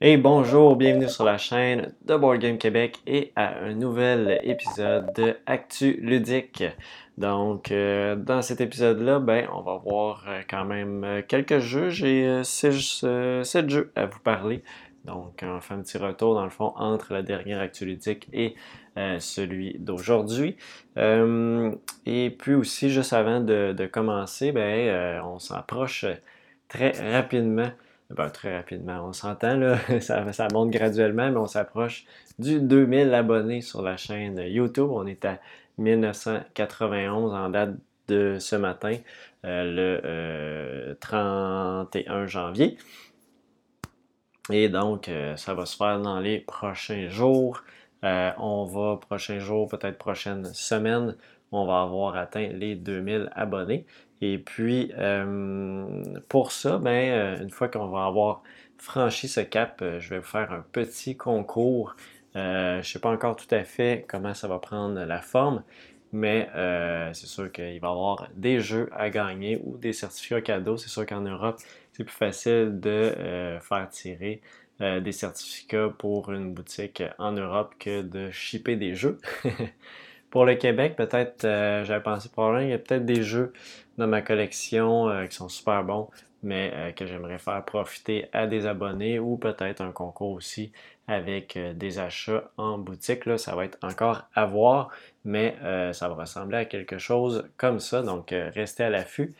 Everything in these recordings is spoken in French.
Et bonjour, bienvenue sur la chaîne de Board Game Québec et à un nouvel épisode de Actu Ludique. Donc, euh, dans cet épisode-là, ben, on va voir euh, quand même euh, quelques jeux. J'ai sept jeux à vous parler. Donc, on fait un petit retour dans le fond entre la dernière Actu Ludique et celui d'aujourd'hui. et puis aussi, juste avant de, de commencer, ben, on s'approche très rapidement très rapidement, on s'entend, là, ça, ça, monte graduellement, mais on s'approche du 2000 abonnés sur la chaîne YouTube. On est à 1991 en date de ce matin, euh, le 31 euh, janvier. Et donc, euh, ça va se faire dans les prochains jours. on va, prochains jours, peut-être prochaine semaine, on va avoir atteint les 2000 abonnés. Et puis, euh, pour ça, ben, euh, une fois qu'on va avoir franchi ce cap, euh, je vais vous faire un petit concours. je ne sais pas encore tout à fait comment ça va prendre la forme, mais c'est sûr qu'il va y avoir des jeux à gagner ou des certificats cadeaux. C'est sûr qu'en Europe, c'est plus facile de faire tirer des certificats pour une boutique en Europe que de shipper des jeux. Pour le Québec, peut-être, j'avais pensé probablement, il y a peut-être des jeux dans ma collection euh, qui sont super bons, mais euh, que j'aimerais faire profiter à des abonnés ou peut-être un concours aussi avec des achats en boutique. Là, ça va être encore à voir, mais ça va ressembler à quelque chose comme ça. Donc, restez à l'affût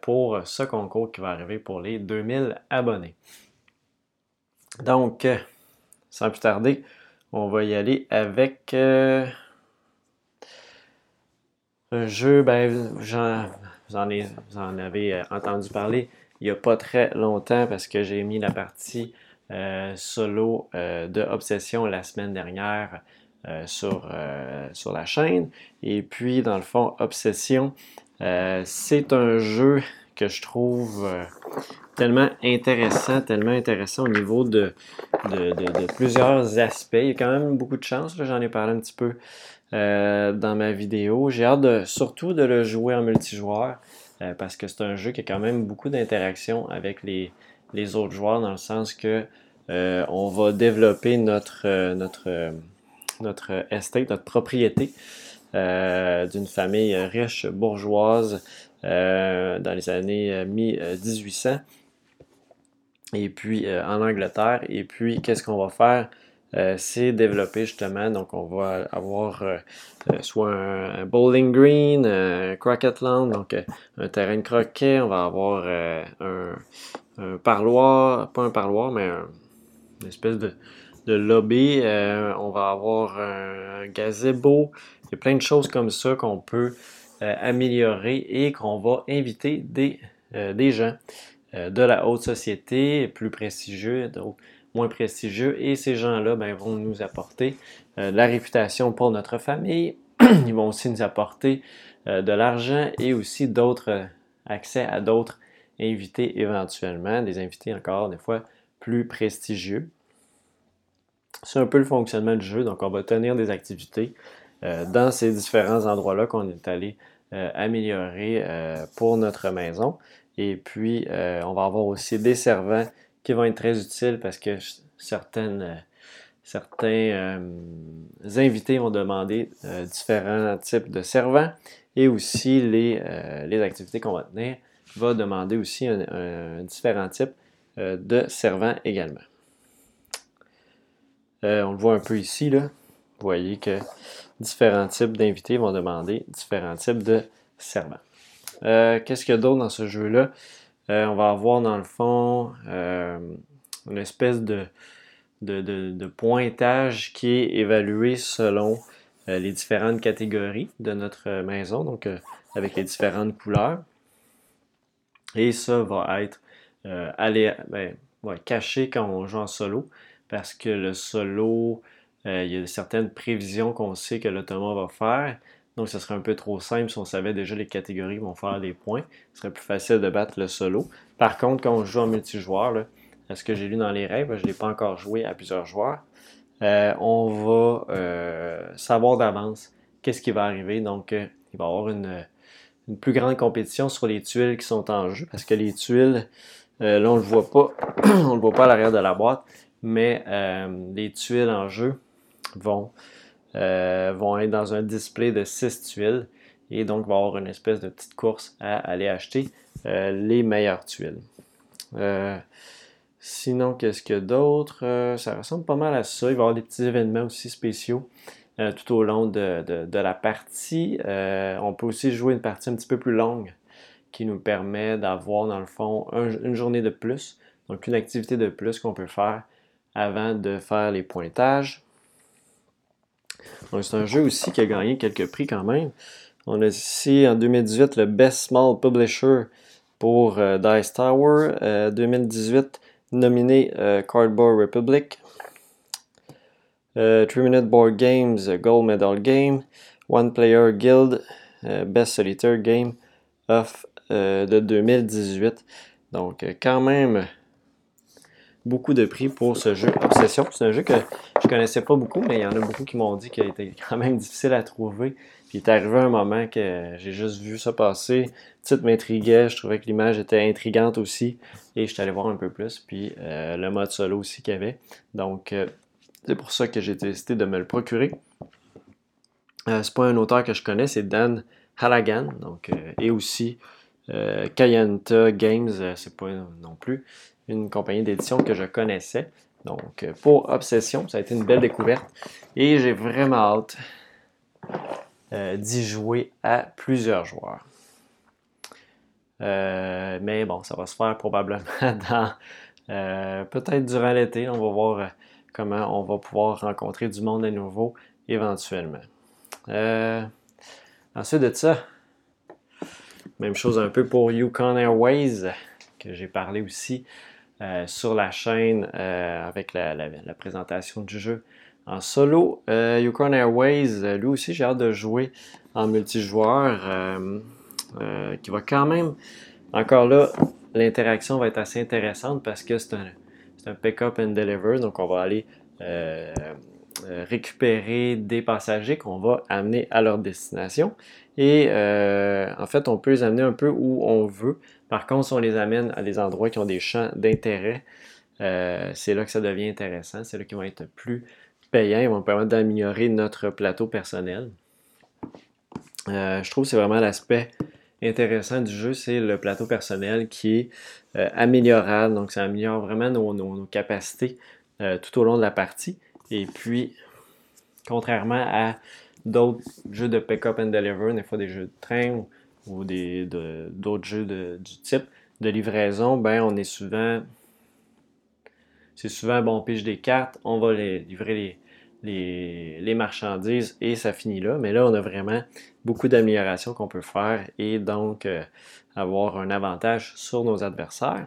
pour ce concours qui va arriver pour les 2000 abonnés. Donc, sans plus tarder, on va y aller avec un jeu, ben, vous, en, avez euh, entendu parler il n'y a pas très longtemps parce que j'ai mis la partie euh, solo euh, de Obsession la semaine dernière sur, sur la chaîne. Et puis, dans le fond, Obsession, c'est un jeu que je trouve tellement intéressant, tellement intéressant au niveau de, de, plusieurs aspects. Il y a quand même beaucoup de chance, j'en ai parlé un petit peu euh, dans ma vidéo. J'ai hâte de, surtout de le jouer en multijoueur euh, parce que c'est un jeu qui a quand même beaucoup d'interaction avec les, autres joueurs dans le sens que euh, on va développer notre, notre, notre estate, notre propriété d'une famille riche bourgeoise dans les années mi-1800 et puis en Angleterre. Et puis, qu'est-ce qu'on va faire? Euh, c'est développé justement. Donc, on va avoir euh, euh, soit un, bowling green, un croquet land, donc un terrain de croquet. On va avoir un, parloir, pas un parloir, mais une espèce de, lobby. on va avoir un, gazebo. Il y a plein de choses comme ça qu'on peut améliorer et qu'on va inviter des, des gens de la haute société, plus prestigieux, donc moins prestigieux. Et ces gens-là ben, vont nous apporter euh, la réputation pour notre famille. Ils vont aussi nous apporter euh, de l'argent et aussi d'autres euh, accès à d'autres invités éventuellement, des invités encore des fois plus prestigieux. C'est un peu le fonctionnement du jeu. Donc, on va tenir des activités dans ces différents endroits-là qu'on est allé améliorer pour notre maison. Et puis, on va avoir aussi des servants qui vont être très utiles parce que certaines, euh, certains euh, invités vont demander euh, différents types de servants et aussi les, les activités qu'on va tenir va demander aussi un, un différent type de servants également. on le voit un peu ici, là. Vous voyez que différents types d'invités vont demander différents types de servants. Qu'est-ce qu'il y a d'autre dans ce jeu-là? Euh, on va avoir dans le fond euh, une espèce de, pointage qui est évalué selon euh, les différentes catégories de notre maison, donc avec les différentes couleurs. Et ça va être ben, caché quand on joue en solo, parce que le solo, il y a certaines prévisions qu'on sait que l'automa va faire. Donc, ce serait un peu trop simple si on savait déjà les catégories vont faire des points. Ce serait plus facile de battre le solo. Par contre, quand on joue en multijoueur, ce que j'ai lu dans les règles, je ne l'ai pas encore joué à plusieurs joueurs, euh, on va euh, savoir d'avance qu'est-ce qui va arriver. Donc, euh, il va y avoir une, plus grande compétition sur les tuiles qui sont en jeu parce que les tuiles, là, on ne le voit pas, on le voit pas à l'arrière de la boîte, mais les tuiles en jeu vont, vont être dans un display de 6 tuiles et donc va avoir une espèce de petite course à aller acheter les meilleures tuiles. Sinon, qu'est-ce a d'autre? Euh, ça ressemble pas mal à ça. Il va y avoir des petits événements aussi spéciaux euh, tout au long de, la partie. Euh, on peut aussi jouer une partie un petit peu plus longue qui nous permet d'avoir, dans le fond, une journée de plus. Donc, une activité de plus qu'on peut faire avant de faire les pointages. Donc, c'est un jeu aussi qui a gagné quelques prix quand même. On a ici en 2018 le Best Small Publisher pour Dice Tower. 2018, nominé euh, Cardboard Republic, 3 euh, Minute Board Games Gold Medal Game, One Player Guild euh, Best Solitaire Game of de 2018. Donc quand même beaucoup de prix pour ce jeu Obsession. C'est un jeu que je connaissais pas beaucoup, mais il y en a beaucoup qui m'ont dit qu'il était quand même difficile à trouver. Puis il est arrivé un moment que j'ai juste vu ça passer. Le titre m'intriguait, je trouvais que l'image était intrigante aussi. Et je suis allé voir un peu plus. Puis euh, le mode solo aussi qu'il y avait. Donc euh, c'est pour ça que j'ai décidé de me le procurer. Euh, c'est pas un auteur que je connais, c'est Dan Halligan. Donc, et aussi Kayanta Games, c'est pas non plus une compagnie d'édition que je connaissais. Donc, pour Obsession, ça a été une belle découverte. Et j'ai vraiment hâte euh, d'y jouer à plusieurs joueurs. Euh, mais bon, ça va se faire probablement dans euh, peut-être durant l'été. On va voir comment on va pouvoir rencontrer du monde à nouveau éventuellement. ensuite de ça, même chose un peu pour Yukon Airways, que j'ai parlé aussi sur la chaîne avec la, présentation du jeu en solo, euh, Yukon Airways, euh, lui aussi, j'ai hâte de jouer en multijoueur, euh, euh, qui va quand même, encore là, l'interaction va être assez intéressante parce que c'est un, un pick-up and deliver, donc on va aller récupérer des passagers qu'on va amener à leur destination. Et en fait, on peut les amener un peu où on veut. Par contre, si on les amène à des endroits qui ont des champs d'intérêt, c'est là que ça devient intéressant. C'est là qu'ils vont être plus payants, ils vont permettre d'améliorer notre plateau personnel. Euh, je trouve que c'est vraiment l'aspect intéressant du jeu, c'est le plateau personnel qui est euh, améliorable. Donc, ça améliore vraiment nos, capacités euh, tout au long de la partie. Et puis, contrairement à d'autres jeux de pick-up and deliver, des fois des jeux de train ou, d'autres jeux du type de livraison, ben on est souvent. C'est souvent bon, on pige des cartes, on va livrer les, les, marchandises et ça finit là. Mais là, on a vraiment beaucoup d'améliorations qu'on peut faire et donc euh, avoir un avantage sur nos adversaires.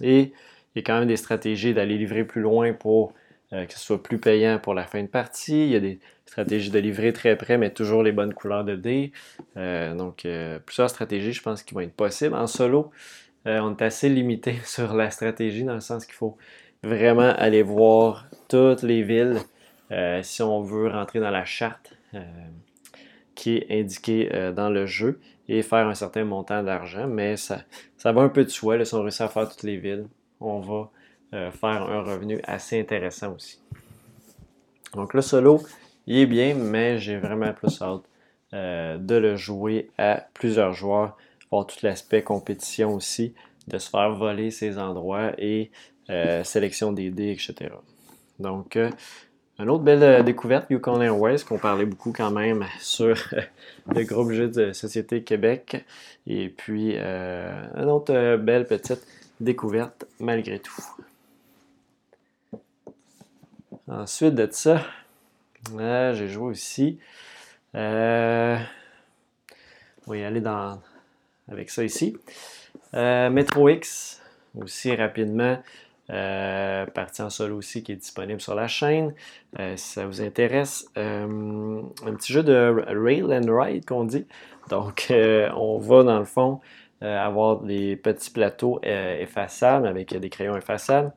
Et il y a quand même des stratégies d'aller livrer plus loin pour euh, que ce soit plus payant pour la fin de partie. Il y a des stratégies de livrer très près, mais toujours les bonnes couleurs de dés. Euh, donc, plusieurs stratégies, je pense, qui vont être possibles. En solo, on est assez limité sur la stratégie dans le sens qu'il faut vraiment aller voir toutes les villes euh, si on veut rentrer dans la charte euh, qui est indiquée euh, dans le jeu et faire un certain montant d'argent, mais ça, ça va un peu de soi. si on réussit à faire toutes les villes, on va faire un revenu assez intéressant aussi. Donc le solo, il est bien, mais j'ai vraiment plus hâte de le jouer à plusieurs joueurs, voir tout l'aspect compétition aussi, de se faire voler ces endroits et sélection des dés, etc. Donc, une autre belle euh, découverte, Yukon Airways, qu'on parlait beaucoup quand même sur le groupe Jeux de Société Québec. Et puis, euh, une autre euh, belle petite découverte malgré tout. Ensuite de ça, j'ai joué aussi. on va y aller dans, avec ça ici. Metro X, aussi rapidement. Euh, partie en solo aussi qui est disponible sur la chaîne. Euh, si ça vous intéresse, euh, un petit jeu de rail and ride qu'on dit. Donc, on va dans le fond avoir des petits plateaux effaçables avec des crayons effaçables.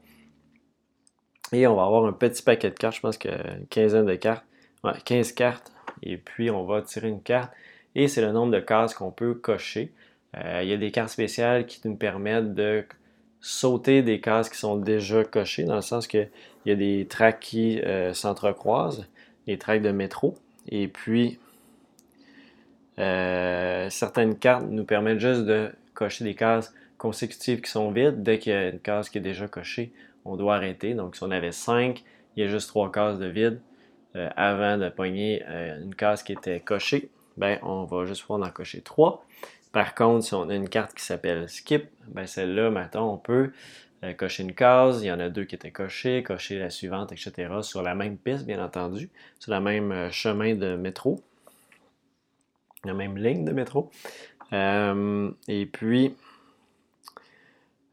Et on va avoir un petit paquet de cartes, je pense qu'une quinzaine de cartes. 15 cartes. Et puis, on va tirer une carte. Et c'est le nombre de cases qu'on peut cocher. il y a des cartes spéciales qui nous permettent de sauter des cases qui sont déjà cochées, dans le sens qu'il y a des tracks qui s'entrecroisent, des tracks de métro. Et puis, certaines cartes nous permettent juste de cocher des cases consécutives qui sont vides. Dès qu'il y a une case qui est déjà cochée, on doit arrêter. Donc, si on avait 5, il y a juste 3 cases de vide euh, avant de pogner euh, une case qui était cochée. Ben, on va juste pouvoir en cocher 3. Par contre, si on a une carte qui s'appelle Skip, ben celle-là, maintenant, on peut euh, cocher une case. Il y en a deux qui étaient cochées, cocher la suivante, etc. sur la même piste, bien entendu, sur le même chemin de métro, la même ligne de métro. et puis,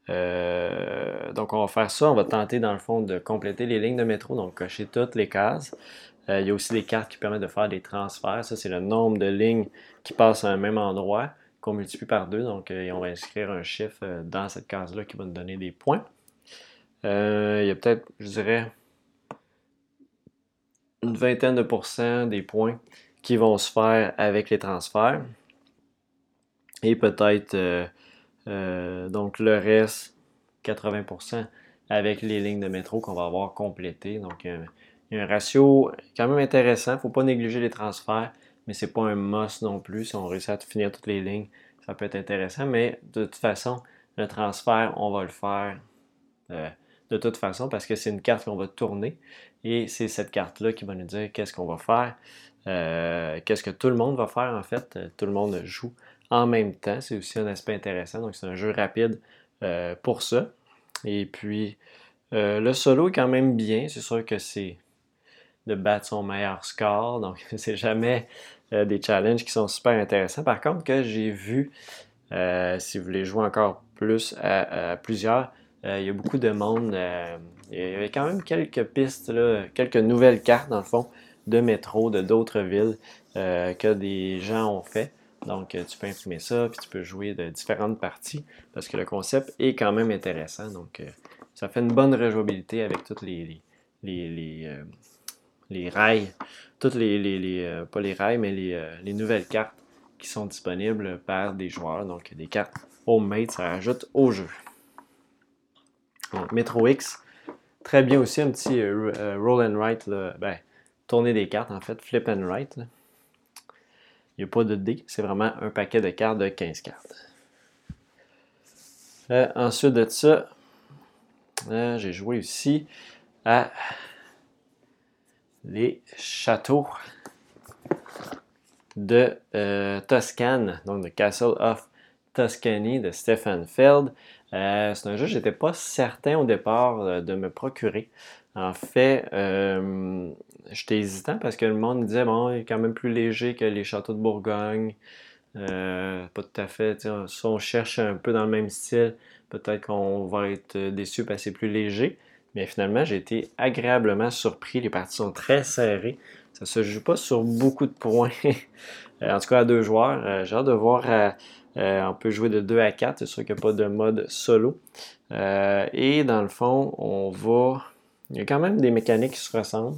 euh, donc, on va faire ça. On va tenter, dans le fond, de compléter les lignes de métro, donc cocher toutes les cases. Euh, il y a aussi des cartes qui permettent de faire des transferts. Ça, c'est le nombre de lignes qui passent à un même endroit qu'on multiplie par deux. Donc, euh, on va inscrire un chiffre dans cette case-là qui va nous donner des points. il y a peut-être, je dirais, une vingtaine de pourcents des points qui vont se faire avec les transferts. Et peut-être euh, donc le reste, 80% avec les lignes de métro qu'on va avoir complétées. Donc il y a un ratio quand même intéressant. Il ne faut pas négliger les transferts, mais ce n'est pas un must non plus. Si on réussit à finir toutes les lignes, ça peut être intéressant. Mais de toute façon, le transfert, on va le faire euh, de toute façon parce que c'est une carte qu'on va tourner. Et c'est cette carte-là qui va nous dire qu'est-ce qu'on va faire, euh, qu'est-ce que tout le monde va faire en fait. Tout le monde joue en même temps. C'est aussi un aspect intéressant. Donc, c'est un jeu rapide euh, pour ça. Et puis, euh, le solo est quand même bien. C'est sûr que c'est de battre son meilleur score. Donc, c'est jamais euh, des challenges qui sont super intéressants. Par contre, que j'ai vu, si vous voulez jouer encore plus à, plusieurs, il y a beaucoup de monde. il y avait quand même quelques pistes, quelques nouvelles cartes, dans le fond, de métro, de d'autres villes que des gens ont fait. Donc, euh, tu peux imprimer ça, puis tu peux jouer de différentes parties parce que le concept est quand même intéressant. Donc, euh, ça fait une bonne rejouabilité avec toutes les, les, euh, rails, toutes les, pas les rails, mais les, nouvelles cartes qui sont disponibles par des joueurs. Donc, des cartes homemade, ça rajoute au jeu. Donc, Metro X, très bien aussi, un petit roll and write, ben, tourner des cartes en fait, flip and write. Il n'y a pas de dés, c'est vraiment un paquet de cartes de 15 cartes. Euh, ensuite de ça, euh, j'ai joué aussi à les châteaux de euh, Toscane, donc le Castle of Tuscany de Stefan Feld. c'est un jeu que je n'étais pas certain au départ de me procurer. En fait, j'étais hésitant parce que le monde disait, bon, il est quand même plus léger que les châteaux de Bourgogne. Euh, pas tout à fait. Si on cherche un peu dans le même style, peut-être qu'on va être déçu parce que c'est plus léger. Mais finalement, j'ai été agréablement surpris. Les parties sont très serrées. Ça se joue pas sur beaucoup de points. en tout cas, à deux joueurs. Euh, j'ai hâte de voir. on peut jouer de 2 à 4. C'est sûr qu'il n'y a pas de mode solo. et dans le fond, on va il y a quand même des mécaniques qui se ressemblent,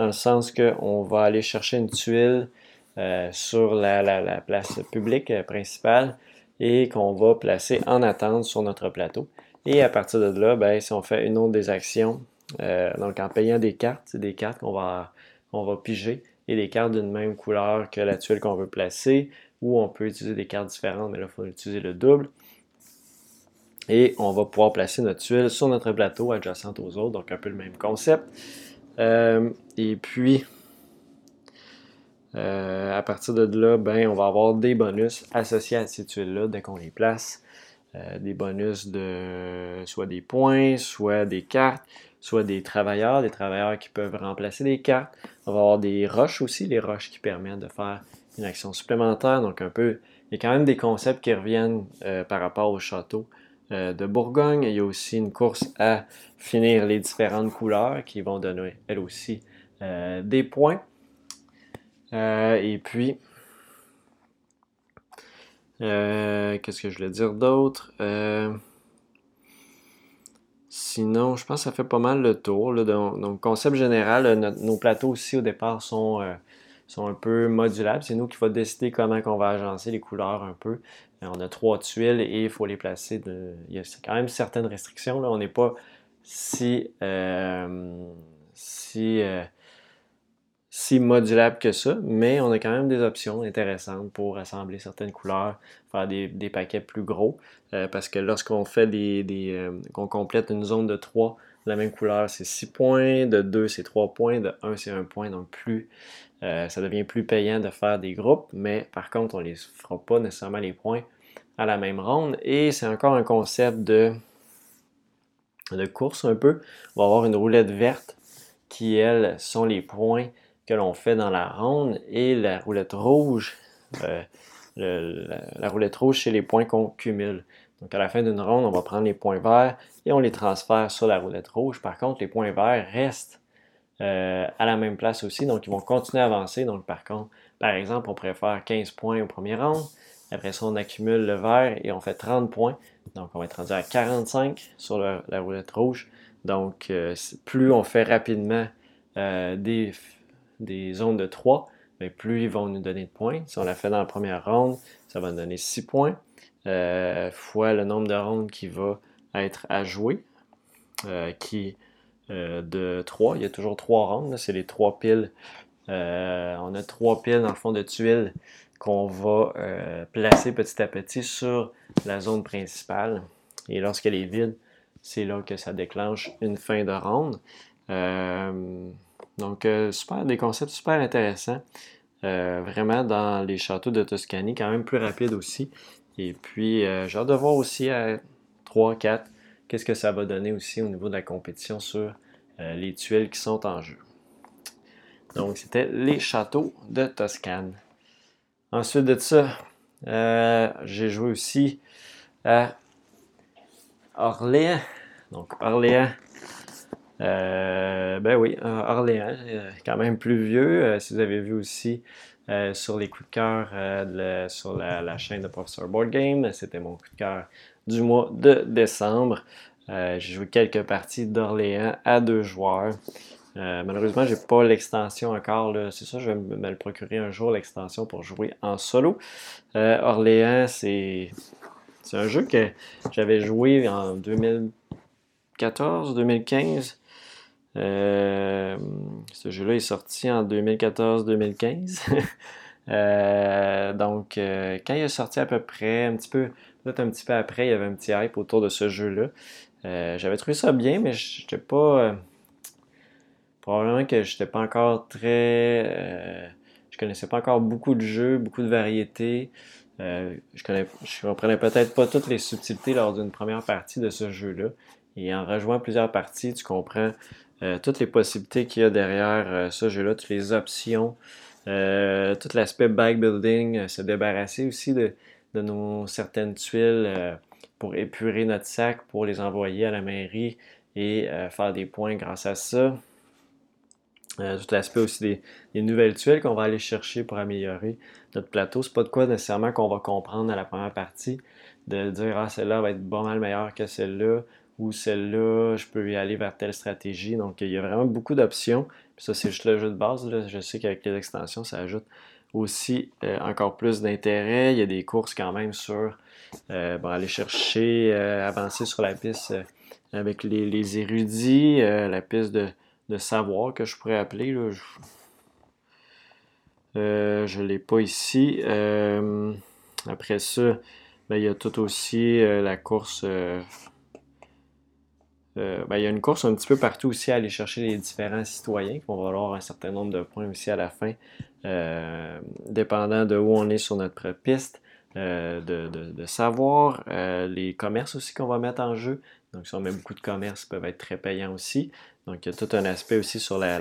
dans le sens qu'on va aller chercher une tuile euh, sur la, place publique euh, principale et qu'on va placer en attente sur notre plateau. Et à partir de là, ben, si on fait une autre des actions, euh, donc en payant des cartes, c'est des cartes qu'on va, on va piger et des cartes d'une même couleur que la tuile qu'on veut placer, ou on peut utiliser des cartes différentes, mais là, il faut utiliser le double et on va pouvoir placer notre tuile sur notre plateau adjacente aux autres, donc un peu le même concept. Euh, et puis, euh, à partir de là, ben, on va avoir des bonus associés à ces tuiles-là dès qu'on les place. Euh, des bonus de soit des points, soit des cartes, soit des travailleurs, des travailleurs qui peuvent remplacer des cartes. On va avoir des roches aussi, les roches qui permettent de faire une action supplémentaire. Donc un peu, il y a quand même des concepts qui reviennent par rapport au château de Bourgogne. Il y a aussi une course à finir les différentes couleurs qui vont donner, elles aussi, euh, des points. Euh, et puis, qu'est-ce que je voulais dire d'autre? sinon, je pense que ça fait pas mal le tour. Donc, concept général, nos plateaux aussi au départ sont, un peu modulables. C'est nous qui va décider comment on va agencer les couleurs un peu. On a trois tuiles et il faut les placer. Il y a quand même certaines restrictions. Là. On n'est pas si, si si modulable que ça, mais on a quand même des options intéressantes pour assembler certaines couleurs, faire des, paquets plus gros, euh, parce que lorsqu'on fait des, euh, qu'on complète une zone de 3, la même couleur c'est 6 points, de 2 c'est 3 points, de 1 c'est 1 point, donc plus euh, ça devient plus payant de faire des groupes, mais par contre on ne les fera pas nécessairement les points à la même ronde, et c'est encore un concept de, de course un peu. On va avoir une roulette verte qui, elles, sont les points que l'on fait dans la ronde et la roulette rouge. Euh, la, roulette rouge, c'est les points qu'on cumule. Donc à la fin d'une ronde, on va prendre les points verts et on les transfère sur la roulette rouge. Par contre, les points verts restent euh, à la même place aussi, donc ils vont continuer à avancer. Donc par contre, par exemple, on pourrait faire 15 points au premier round. Après ça, on accumule le vert et on fait 30 points. Donc on va être rendu à 45 sur la roulette rouge. Donc euh, plus on fait rapidement des des zones de 3, mais plus ils vont nous donner de points. Si on l'a fait dans la première ronde, ça va nous donner 6 points, euh, fois le nombre de rondes qui va être à jouer, euh, qui euh, de 3. Il y a toujours 3 rondes, c'est les 3 piles. on a 3 piles dans le fond de tuiles qu'on va placer petit à petit sur la zone principale. Et lorsqu'elle est vide, c'est là que ça déclenche une fin de ronde. Donc, euh, super, des concepts super intéressants. Euh, vraiment dans les châteaux de Toscanie, quand même plus rapide aussi. Et puis, euh, j'ai hâte de voir aussi à 3, 4, qu'est-ce que ça va donner aussi au niveau de la compétition sur les tuiles qui sont en jeu. Donc, c'était les châteaux de Toscane. Ensuite de ça, j'ai joué aussi à Orléans. Donc, Orléans, euh, ben oui, Orléans, euh, quand même plus vieux. Euh, si vous avez vu aussi sur les coups de cœur sur la, chaîne de Professor Board Game, c'était mon coup de cœur du mois de décembre. J'ai joué quelques parties d'Orléans à deux joueurs. malheureusement, j'ai pas l'extension encore. C'est ça, je vais me le procurer un jour, l'extension pour jouer en solo. Orléans, c'est un jeu que j'avais joué en 2014, 2015. Euh, ce jeu-là est sorti en 2014-2015. Euh, donc, euh, quand il est sorti à peu près, un petit peu, peut-être un petit peu après, il y avait un petit hype autour de ce jeu-là. J'avais trouvé ça bien, mais je n'étais pas. probablement que je n'étais pas encore très. je connaissais pas encore beaucoup de jeux, beaucoup de variétés. je, connais, comprenais peut-être pas toutes les subtilités lors d'une première partie de ce jeu-là. Et en rejoignant plusieurs parties, tu comprends euh, toutes les possibilités qu'il y a derrière euh, ce jeu-là, toutes les options, euh, tout l'aspect building, se débarrasser aussi de, nos certaines tuiles pour épurer notre sac, pour les envoyer à la mairie et faire des points grâce à ça. tout l'aspect aussi des, nouvelles tuiles qu'on va aller chercher pour améliorer notre plateau. C'est pas de quoi nécessairement qu'on va comprendre à la première partie, de dire ah celle-là va être pas mal meilleure que celle-là, ou celle-là, je peux y aller vers telle stratégie. Donc, il y a vraiment beaucoup d'options. Ça, c'est juste le jeu de base. Je sais qu'avec les extensions, ça ajoute aussi euh, encore plus d'intérêt. Il y a des courses quand même sur euh, aller chercher, euh, avancer sur la piste avec les, érudits, la piste de, savoir que je pourrais appeler. Je ne l'ai pas ici. après ça, ben, il y a tout aussi la course euh, ben, il y a une course un petit peu partout aussi à aller chercher les différents citoyens qui vont valoir un certain nombre de points aussi à la fin, euh, dépendant de où on est sur notre piste, euh, de, savoir les commerces aussi qu'on va mettre en jeu. Donc, si on met beaucoup de commerces, peuvent être très payants aussi. Donc, il y a tout un aspect aussi sur la,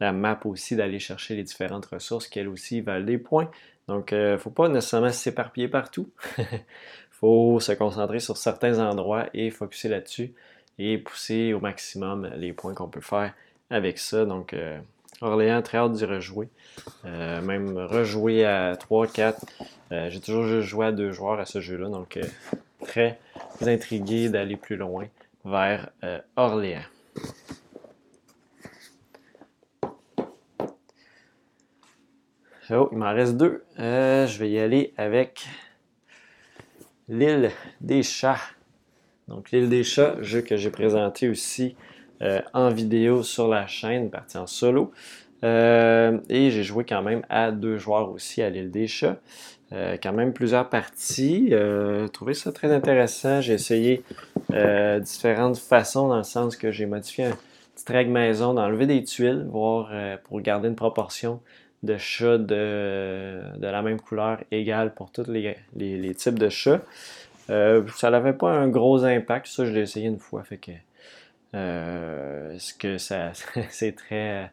la, map aussi d'aller chercher les différentes ressources qui, elles aussi, valent des points. Donc, il ne faut pas nécessairement s'éparpiller partout. Il faut se concentrer sur certains endroits et focuser là-dessus et pousser au maximum les points qu'on peut faire avec ça. Donc, euh, Orléans, très hâte d'y rejouer. Euh, même rejouer à 3, 4. Euh, j'ai toujours joué à deux joueurs à ce jeu-là. Donc, très intrigué d'aller plus loin vers Orléans. Oh, il m'en reste deux. Euh, je vais y aller avec l'île des chats. Donc, l'île des chats, jeu que j'ai présenté aussi euh, en vidéo sur la chaîne, partie en solo. Euh, et j'ai joué quand même à deux joueurs aussi à l'île des chats. quand même plusieurs parties. J'ai trouvé ça très intéressant. J'ai essayé différentes façons dans le sens que j'ai modifié un petit règle maison d'enlever des tuiles, voir pour garder une proportion de chats de, la même couleur égale pour tous les, types de chats. Euh, ça n'avait pas un gros impact, ça je l'ai essayé une fois, fait que euh, ce que ça c'est très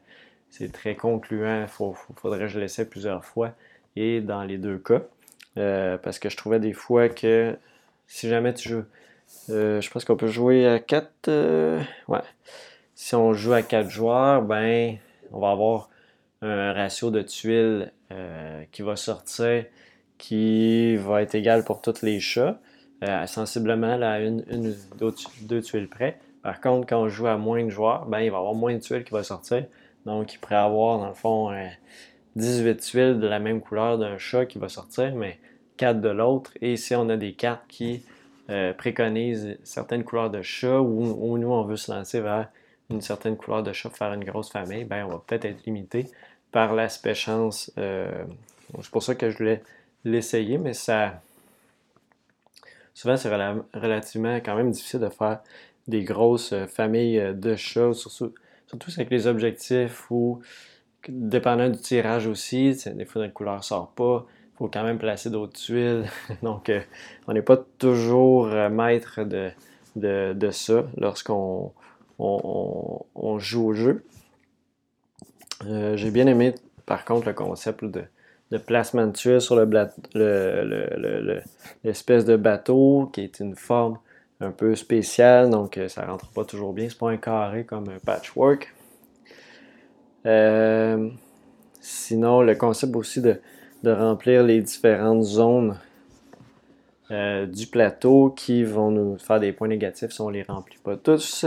c'est très concluant, il faudrait que je l'essaie plusieurs fois et dans les deux cas. Euh, parce que je trouvais des fois que si jamais tu joues, je pense qu'on peut jouer à 4. ouais. Si on joue à 4 joueurs, ben on va avoir un ratio de tuiles euh, qui va sortir qui va être égal pour tous les chats, euh, sensiblement à une deux, tuiles près. Par contre, quand on joue à moins de joueurs, ben, il va y avoir moins de tuiles qui vont sortir. Donc, il pourrait avoir, dans le fond, 18 euh, tuiles de la même couleur d'un chat qui va sortir, mais 4 de l'autre. Et si on a des cartes qui préconisent certaines couleurs de chat ou, ou, nous, on veut se lancer vers une certaine couleur de chat pour faire une grosse famille, ben, on va peut-être être limité par l'aspect chance. Euh, c'est pour ça que je voulais l'essayer, mais ça. Souvent, c'est relativement quand même difficile de faire des grosses euh, familles euh, de chats, surtout, surtout avec les objectifs ou dépendant du tirage aussi, des fois notre couleur ne sort pas, il faut quand même placer d'autres tuiles. Donc, on n'est pas toujours maître de, de, ça lorsqu'on on, joue au jeu. Euh, j'ai bien aimé, par contre, le concept de, placement de tuiles sur l'espèce de bateau qui est une forme un peu spéciale, donc euh, ça rentre pas toujours bien. C'est pas un carré comme un patchwork. Euh, sinon, le concept aussi de, remplir les différentes zones du plateau qui vont nous faire des points négatifs si on les remplit pas tous.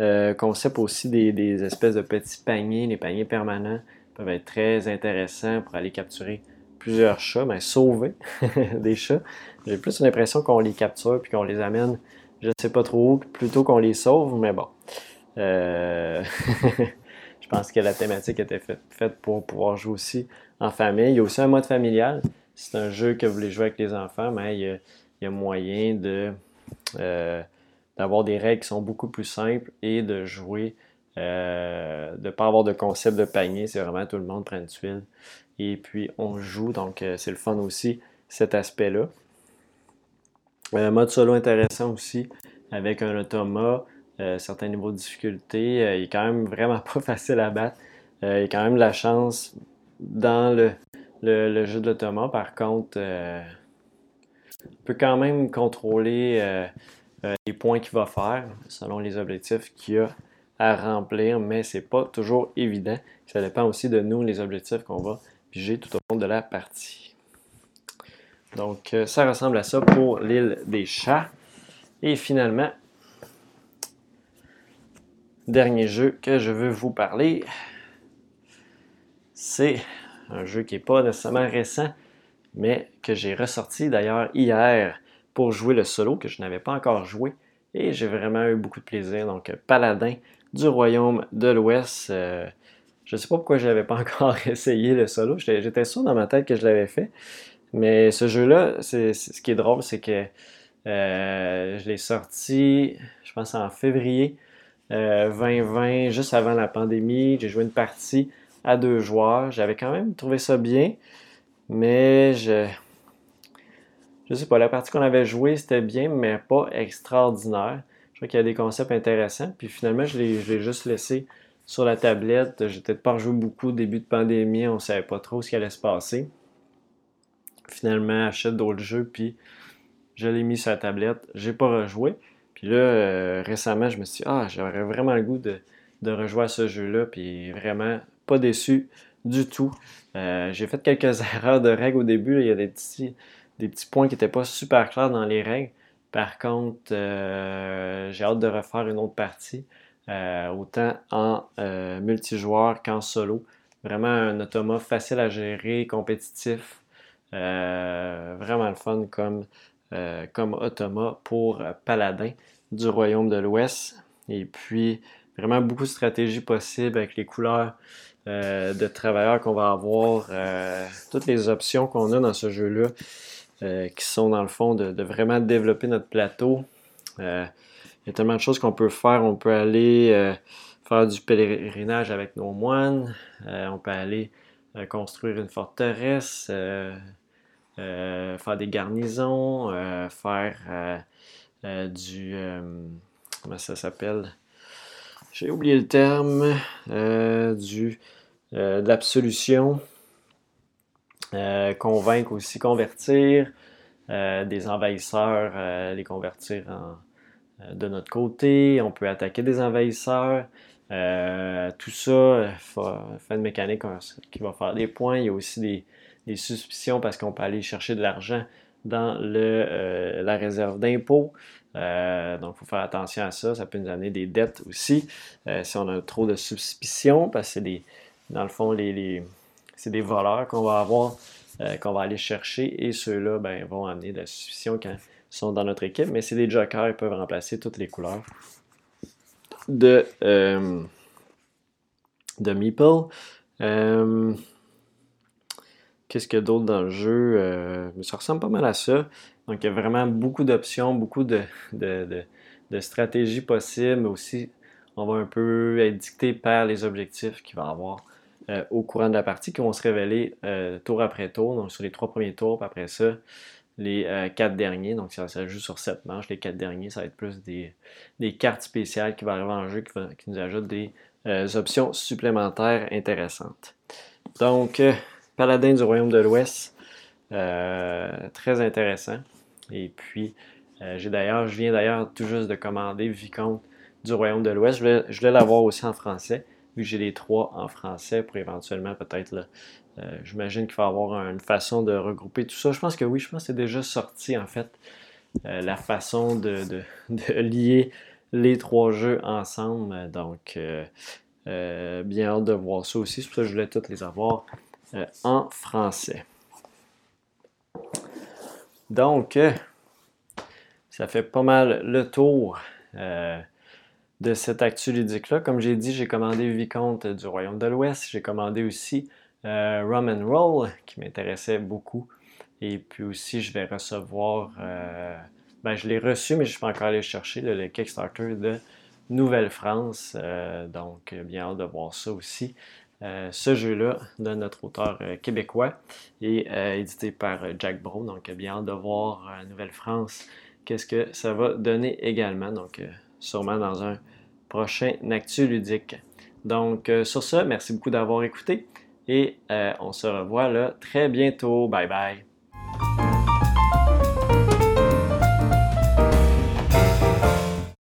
Euh, concept aussi des, espèces de petits paniers, les paniers permanents peuvent être très intéressants pour aller capturer plusieurs chats, mais sauver des chats. J'ai plus l'impression qu'on les capture puis qu'on les amène, je sais pas trop où, plutôt qu'on les sauve, mais bon. Euh, je pense que la thématique était faite, pour pouvoir jouer aussi en famille. Il y a aussi un mode familial. C'est un jeu que vous voulez jouer avec les enfants, mais il y a, moyen euh, d'avoir des règles qui sont beaucoup plus simples et de jouer, euh, de ne pas avoir de concept de panier. C'est vraiment tout le monde prend une tuile et puis on joue. Donc c'est le fun aussi, cet aspect-là. Un mode solo intéressant aussi avec un automa, euh, certains niveaux de difficulté. il est quand même vraiment pas facile à battre. il y a quand même de la chance dans le, le jeu de l'automa. Par contre, on peut quand même contrôler euh, les points qu'il va faire selon les objectifs qu'il a à remplir, mais c'est pas toujours évident. Ça dépend aussi de nous, les objectifs qu'on va piger tout au long de la partie. Donc, euh, ça ressemble à ça pour l'île des chats. Et finalement, dernier jeu que je veux vous parler, c'est un jeu qui n'est pas nécessairement récent, mais que j'ai ressorti d'ailleurs hier pour jouer le solo que je n'avais pas encore joué. Et j'ai vraiment eu beaucoup de plaisir. Donc, Paladin du Royaume de l'Ouest. Euh, je ne sais pas pourquoi je n'avais pas encore essayé le solo. J'étais sûr dans ma tête que je l'avais fait. Mais ce jeu-là, ce qui est drôle, c'est que euh, je l'ai sorti, je pense, en février 2020, euh, juste avant la pandémie. J'ai joué une partie à deux joueurs. J'avais quand même trouvé ça bien. Mais je, je sais pas, la partie qu'on avait jouée, c'était bien, mais pas extraordinaire. Je crois qu'il y a des concepts intéressants. Puis finalement, je l'ai juste laissé sur la tablette. J'ai peut-être pas rejoué beaucoup au début de pandémie, on savait pas trop ce qui allait se passer. Finalement, achète d'autres jeux, puis je l'ai mis sur la tablette. J'ai pas rejoué. Puis là, euh, récemment, je me suis dit, ah, j'aurais vraiment le goût de, de rejouer à ce jeu-là, puis vraiment pas déçu du tout. Euh, j'ai fait quelques erreurs de règles au début. Il y a des petits des petits points qui n'étaient pas super clairs dans les règles. Par contre, euh, j'ai hâte de refaire une autre partie, autant en multijoueur qu'en solo. Vraiment un automa facile à gérer, compétitif. Vraiment le fun comme, comme automa pour Paladin du Royaume de l'Ouest. Et puis, vraiment beaucoup de stratégies possibles avec les couleurs de travailleurs qu'on va avoir, toutes les options qu'on a dans ce jeu-là. Euh, qui sont dans le fond de, vraiment développer notre plateau. Euh, il y a tellement de choses qu'on peut faire. On peut aller euh, faire du pèlerinage avec nos moines. on peut aller construire une forteresse, faire des garnisons, faire du... comment ça s'appelle? J'ai oublié le terme. du, de l'absolution. Euh, convaincre aussi, convertir euh, des envahisseurs, euh, les convertir de notre côté. On peut attaquer des envahisseurs. tout ça, fin de mécanique qui va faire des points. Il y a aussi des, suspicions parce qu'on peut aller chercher de l'argent dans le, la réserve d'impôt. donc, il faut faire attention à ça. Ça peut nous amener des dettes aussi si on a trop de suspicions parce que c'est des, dans le fond, c'est des voleurs qu'on va avoir, euh, qu'on va aller chercher, et ceux-là ben, vont amener de la suspicion quand ils sont dans notre équipe, mais c'est des jokers, ils peuvent remplacer toutes les couleurs de, euh, de Meeple. Euh, qu'est-ce qu'il y a d'autre dans le jeu? ça ressemble pas mal à ça. Donc, il y a vraiment beaucoup d'options, beaucoup de, stratégies possibles, mais aussi, on va un peu être dicté par les objectifs qu'il va avoir. Euh, au courant de la partie qui vont se révéler euh, tour après tour, donc sur les trois premiers tours, puis après ça, les euh, quatre derniers, donc ça, ça, joue sur sept manches, les quatre derniers, ça va être plus des, cartes spéciales qui vont arriver en jeu, qui, nous ajoutent des options supplémentaires intéressantes. Donc, Paladin du Royaume de l'Ouest, très intéressant. Et puis, j'ai d'ailleurs, je viens d'ailleurs tout juste de commander Vicomte du Royaume de l'Ouest. Je vais l'avoir aussi en français vu que j'ai les trois en français pour éventuellement peut-être euh, j'imagine qu'il va y avoir une façon de regrouper tout ça. Je pense que oui, je pense que c'est déjà sorti en fait euh, la façon de, lier les trois jeux ensemble. Donc euh, bien hâte de voir ça aussi. C'est pour ça que je voulais toutes les avoir en français. Donc, ça fait pas mal le tour de cette actu ludique-là. Comme j'ai dit, j'ai commandé Vicomte du Royaume de l'Ouest. J'ai commandé aussi euh, Rum and Roll, qui m'intéressait beaucoup. Et puis aussi, je vais recevoir... Euh, ben, je l'ai reçu, mais je ne pas encore aller chercher, le Kickstarter de Nouvelle-France. Euh, donc, bien hâte de voir ça aussi. Ce jeu-là de notre auteur québécois et édité par Jack Bro. Donc, bien de voir Nouvelle-France. Qu'est-ce que ça va donner également. Donc, sûrement dans un prochain Actu Ludique. Donc, euh, sur ce, merci beaucoup d'avoir écouté et euh, on se revoit là très bientôt. Bye bye.